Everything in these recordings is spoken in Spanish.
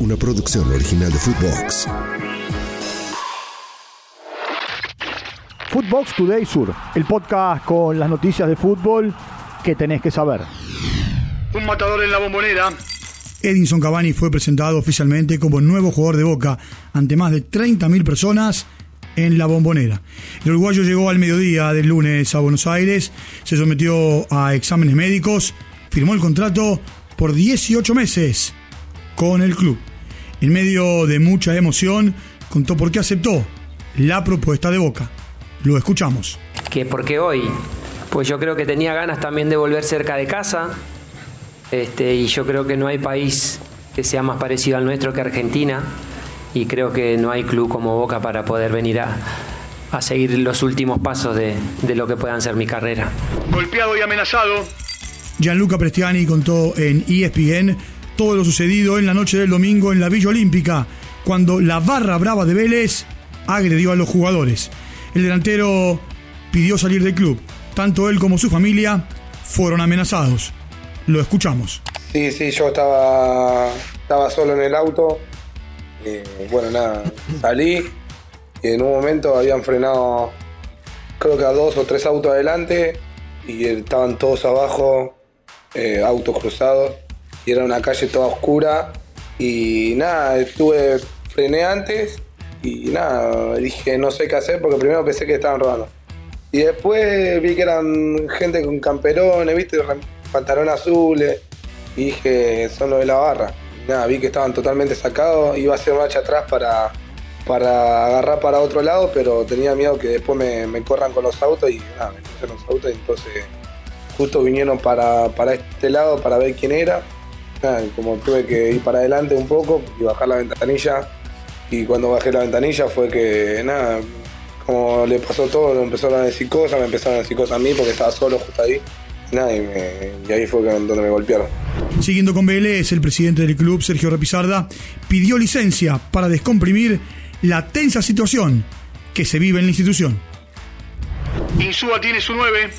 una producción original de Footbox. Footbox Today Sur, el podcast con las noticias de fútbol que tenés que saber. Un matador en la bombonera. Edinson Cavani fue presentado oficialmente como nuevo jugador de Boca ante más de 30.000 personas en la bombonera. El uruguayo llegó al mediodía del lunes a Buenos Aires, se sometió a exámenes médicos, firmó el contrato por 18 meses con el club. En medio de mucha emoción, contó por qué aceptó la propuesta de Boca. Lo escuchamos. Que porque hoy, pues yo creo que tenía ganas también de volver cerca de casa, este, y yo creo que no hay país que sea más parecido al nuestro que Argentina, y creo que no hay club como Boca para poder venir a, a seguir los últimos pasos de, de lo que puedan ser mi carrera. Golpeado y amenazado. Gianluca Prestiani contó en ESPN todo lo sucedido en la noche del domingo en la Villa Olímpica, cuando la barra brava de Vélez agredió a los jugadores. El delantero pidió salir del club. Tanto él como su familia fueron amenazados. Lo escuchamos. Sí, sí, yo estaba, estaba solo en el auto. Eh, bueno, nada, salí y en un momento habían frenado, creo que a dos o tres autos adelante y estaban todos abajo, eh, autos cruzados y era una calle toda oscura. Y nada, estuve, frené antes y nada, dije no sé qué hacer porque primero pensé que estaban robando. Y después vi que eran gente con camperones, viste, pantalón azules y dije son los de la barra nada, vi que estaban totalmente sacados, iba a hacer marcha atrás para, para agarrar para otro lado, pero tenía miedo que después me, corran con los autos y nada, me los autos. Y entonces justo vinieron para, para este lado para ver quién era. Nada, como tuve que ir para adelante un poco y bajar la ventanilla y cuando bajé la ventanilla fue que nada, como le pasó todo, empezaron a decir cosas, me empezaron a decir cosas a mí porque estaba solo justo ahí. Nada, y, y ahí fue donde me golpearon. Siguiendo con Vélez, el presidente del club, Sergio Repisarda, pidió licencia para descomprimir la tensa situación que se vive en la institución. Insúa tiene su 9.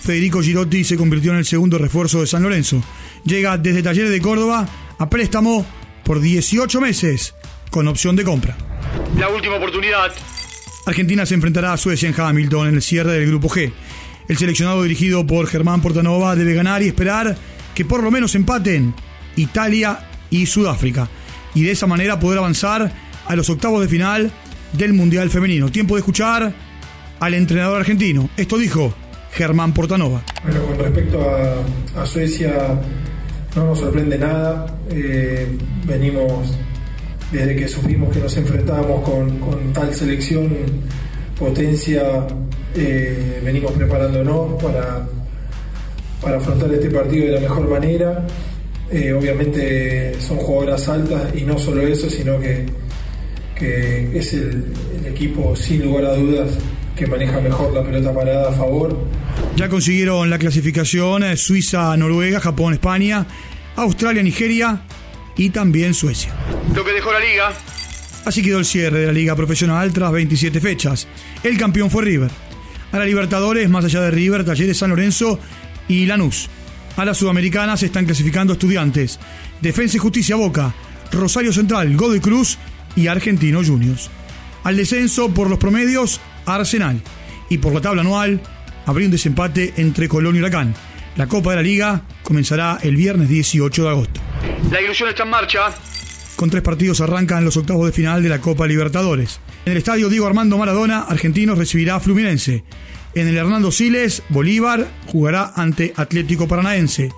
Federico Girotti se convirtió en el segundo refuerzo de San Lorenzo. Llega desde Talleres de Córdoba a préstamo por 18 meses con opción de compra. La última oportunidad. Argentina se enfrentará a Suecia en Hamilton en el cierre del grupo G. El seleccionado dirigido por Germán Portanova debe ganar y esperar que por lo menos empaten Italia y Sudáfrica y de esa manera poder avanzar a los octavos de final del Mundial Femenino. Tiempo de escuchar al entrenador argentino. Esto dijo Germán Portanova. Bueno, con respecto a, Suecia, no nos sorprende nada. Eh, venimos desde que supimos que nos enfrentábamos con, tal selección, potencia, eh, venimos preparándonos para para afrontar este partido de la mejor manera. Eh, obviamente son jugadoras altas y no solo eso, sino que, que es el, equipo sin lugar a dudas que maneja mejor la pelota parada a favor. Ya consiguieron la clasificación eh, Suiza, Noruega, Japón, España, Australia, Nigeria y también Suecia. Lo que dejó la liga. Así quedó el cierre de la liga profesional tras 27 fechas. El campeón fue River. A la Libertadores, más allá de River, Talleres San Lorenzo y Lanús. A la Sudamericana se están clasificando estudiantes, Defensa y Justicia Boca, Rosario Central, Godoy Cruz y Argentino Juniors. Al descenso por los promedios, Arsenal. Y por la tabla anual, habría un desempate entre Colón y Huracán. La Copa de la Liga comenzará el viernes 18 de agosto. La ilusión está en marcha. Con tres partidos arrancan los octavos de final de la Copa Libertadores. En el estadio Diego Armando Maradona, Argentinos recibirá a Fluminense. En el Hernando Siles, Bolívar jugará ante Atlético Paranaense.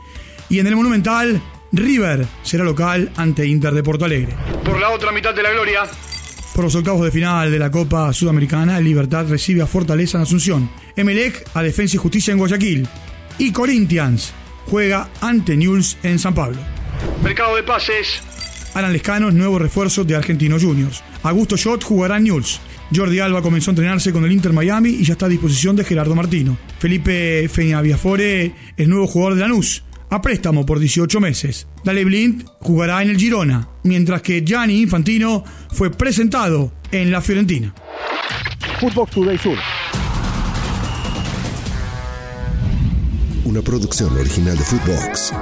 Y en el Monumental, River será local ante Inter de Porto Alegre. Por la otra mitad de la gloria. Por los octavos de final de la Copa Sudamericana, Libertad recibe a Fortaleza en Asunción. Emelec a Defensa y Justicia en Guayaquil. Y Corinthians juega ante Newell's en San Pablo. Mercado de pases. Alan Lescano es nuevo refuerzo de Argentinos Juniors. Augusto Schott jugará en Newell's. Jordi Alba comenzó a entrenarse con el Inter Miami y ya está a disposición de Gerardo Martino. Felipe Feñaviafore es nuevo jugador de Lanús, a préstamo por 18 meses. Dale Blind jugará en el Girona, mientras que Gianni Infantino fue presentado en la Fiorentina. Footbox Today Sur. Una producción original de Footbox.